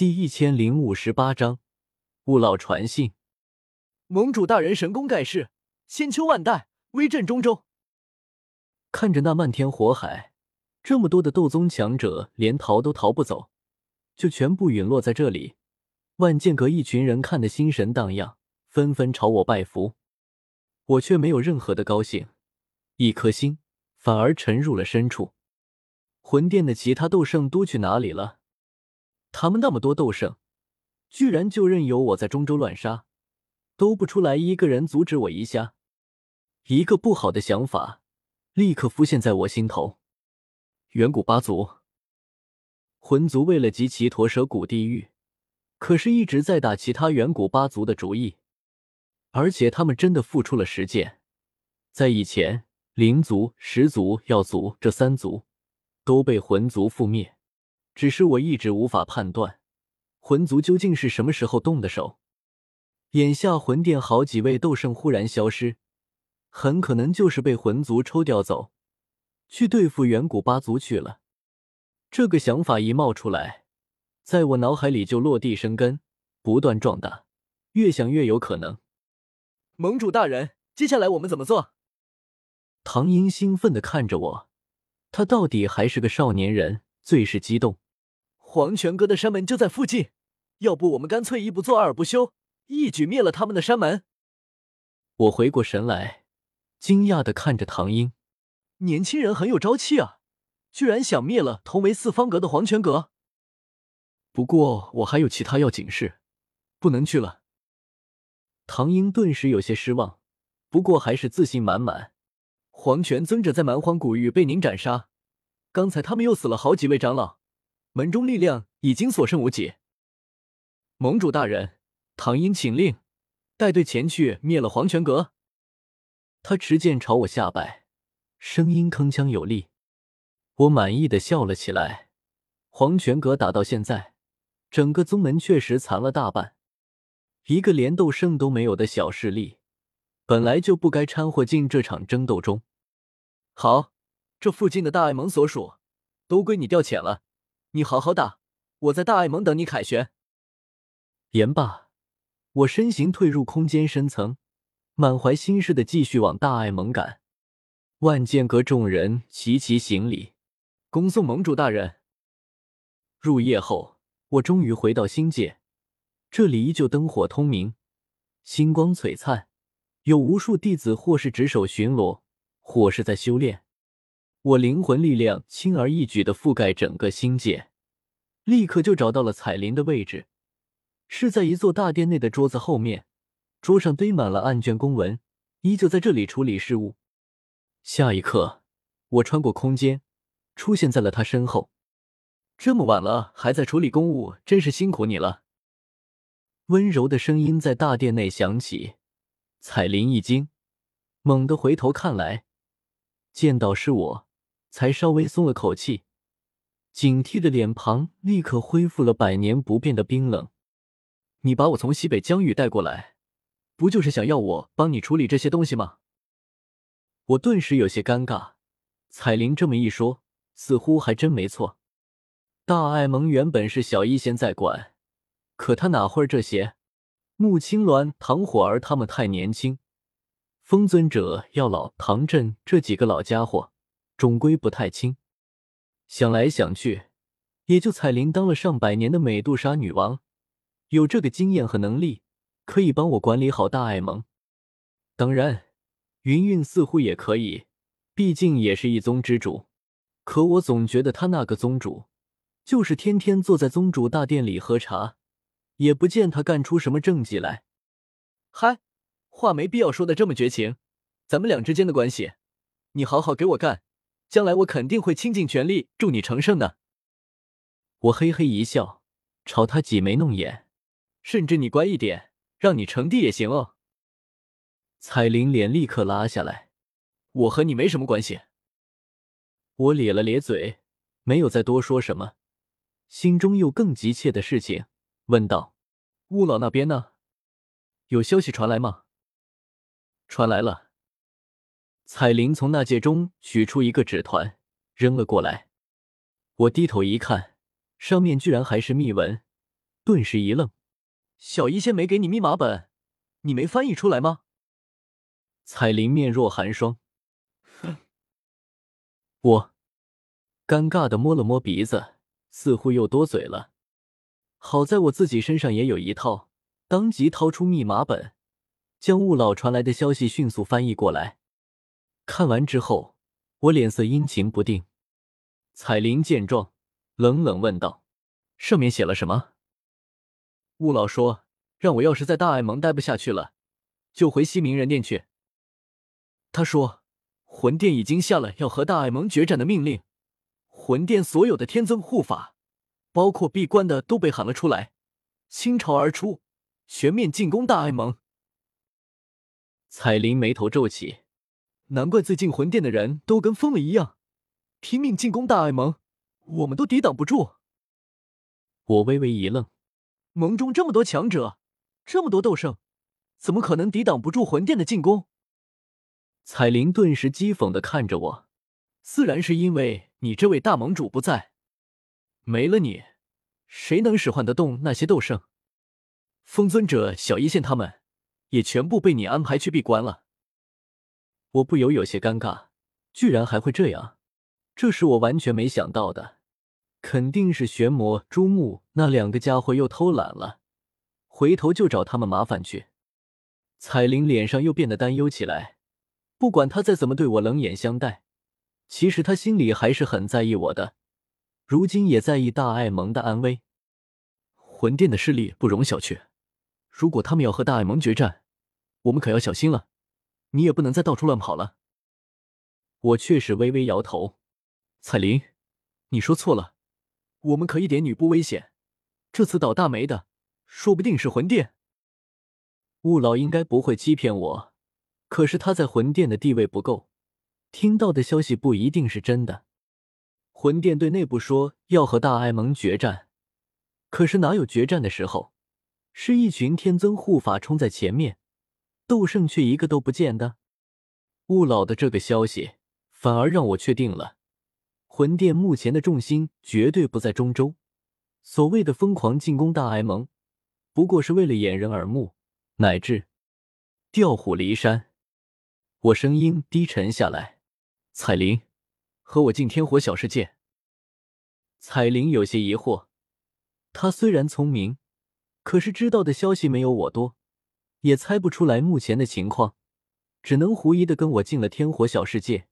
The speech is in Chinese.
第一千零五十八章，勿老传信。盟主大人神功盖世，千秋万代，威震中州。看着那漫天火海，这么多的斗宗强者，连逃都逃不走，就全部陨落在这里。万剑阁一群人看得心神荡漾，纷纷朝我拜服。我却没有任何的高兴，一颗心反而沉入了深处。魂殿的其他斗圣都去哪里了？他们那么多斗圣，居然就任由我在中州乱杀，都不出来一个人阻止我一下。一个不好的想法立刻浮现在我心头。远古八族，魂族为了集齐驼蛇古地狱，可是一直在打其他远古八族的主意，而且他们真的付出了实践。在以前，灵族、石族、药族这三族都被魂族覆灭。只是我一直无法判断，魂族究竟是什么时候动的手。眼下魂殿好几位斗圣忽然消失，很可能就是被魂族抽调走，去对付远古八族去了。这个想法一冒出来，在我脑海里就落地生根，不断壮大。越想越有可能。盟主大人，接下来我们怎么做？唐英兴奋的看着我，他到底还是个少年人，最是激动。黄泉阁的山门就在附近，要不我们干脆一不做二不休，一举灭了他们的山门。我回过神来，惊讶的看着唐英，年轻人很有朝气啊，居然想灭了同为四方阁的黄泉阁。不过我还有其他要紧事，不能去了。唐英顿时有些失望，不过还是自信满满。黄泉尊者在蛮荒古域被您斩杀，刚才他们又死了好几位长老。门中力量已经所剩无几。盟主大人，唐英请令，带队前去灭了黄泉阁。他持剑朝我下拜，声音铿锵有力。我满意的笑了起来。黄泉阁打到现在，整个宗门确实残了大半，一个连斗圣都没有的小势力，本来就不该掺和进这场争斗中。好，这附近的大爱盟所属，都归你调遣了。你好好打，我在大爱盟等你凯旋。言罢，我身形退入空间深层，满怀心事的继续往大爱盟赶。万剑阁众人齐齐行礼，恭送盟主大人。入夜后，我终于回到星界，这里依旧灯火通明，星光璀璨，有无数弟子或是值守巡逻，或是在修炼。我灵魂力量轻而易举的覆盖整个星界，立刻就找到了彩铃的位置，是在一座大殿内的桌子后面，桌上堆满了案卷公文，依旧在这里处理事务。下一刻，我穿过空间，出现在了他身后。这么晚了还在处理公务，真是辛苦你了。温柔的声音在大殿内响起，彩铃一惊，猛地回头看来，见到是我。才稍微松了口气，警惕的脸庞立刻恢复了百年不变的冰冷。你把我从西北疆域带过来，不就是想要我帮你处理这些东西吗？我顿时有些尴尬。彩铃这么一说，似乎还真没错。大爱盟原本是小医仙在管，可他哪会这些？穆青鸾、唐火儿他们太年轻，风尊者、药老、唐振这几个老家伙。终归不太轻，想来想去，也就彩铃当了上百年的美杜莎女王，有这个经验和能力，可以帮我管理好大爱盟。当然，云云似乎也可以，毕竟也是一宗之主。可我总觉得他那个宗主，就是天天坐在宗主大殿里喝茶，也不见他干出什么政绩来。嗨，话没必要说的这么绝情，咱们俩之间的关系，你好好给我干。将来我肯定会倾尽全力助你成圣的。我嘿嘿一笑，朝他挤眉弄眼，甚至你乖一点，让你成帝也行哦。彩铃脸立刻拉下来，我和你没什么关系。我咧了咧嘴，没有再多说什么，心中有更急切的事情，问道：“乌老那边呢？有消息传来吗？”传来了。彩铃从那戒中取出一个纸团，扔了过来。我低头一看，上面居然还是密文，顿时一愣：“小医仙没给你密码本，你没翻译出来吗？”彩铃面若寒霜：“哼，我……”尴尬的摸了摸鼻子，似乎又多嘴了。好在我自己身上也有一套，当即掏出密码本，将雾老传来的消息迅速翻译过来。看完之后，我脸色阴晴不定。彩铃见状，冷冷问道：“上面写了什么？”雾老说：“让我要是在大爱盟待不下去了，就回西明人殿去。”他说：“魂殿已经下了要和大爱盟决战的命令，魂殿所有的天尊护法，包括闭关的，都被喊了出来，倾巢而出，全面进攻大爱盟。”彩铃眉头皱起，难怪最近魂殿的人都跟疯了一样，拼命进攻大爱盟，我们都抵挡不住。我微微一愣。盟中这么多强者，这么多斗圣，怎么可能抵挡不住魂殿的进攻？彩铃顿时讥讽的看着我，自然是因为你这位大盟主不在，没了你，谁能使唤得动那些斗圣？风尊者、小一线他们，也全部被你安排去闭关了。我不由有些尴尬，居然还会这样，这是我完全没想到的。肯定是玄魔、朱木那两个家伙又偷懒了，回头就找他们麻烦去。彩铃脸上又变得担忧起来。不管他再怎么对我冷眼相待，其实他心里还是很在意我的。如今也在意大爱盟的安危。魂殿的势力不容小觑，如果他们要和大爱盟决战，我们可要小心了。你也不能再到处乱跑了。我却是微微摇头。彩铃，你说错了。我们可一点女不危险，这次倒大霉的，说不定是魂殿。雾老应该不会欺骗我，可是他在魂殿的地位不够，听到的消息不一定是真的。魂殿对内部说要和大爱盟决战，可是哪有决战的时候？是一群天尊护法冲在前面，斗圣却一个都不见的。雾老的这个消息，反而让我确定了。魂殿目前的重心绝对不在中州，所谓的疯狂进攻大艾蒙，不过是为了掩人耳目，乃至调虎离山。我声音低沉下来：“彩铃，和我进天火小世界。”彩铃有些疑惑，她虽然聪明，可是知道的消息没有我多，也猜不出来目前的情况，只能狐疑的跟我进了天火小世界。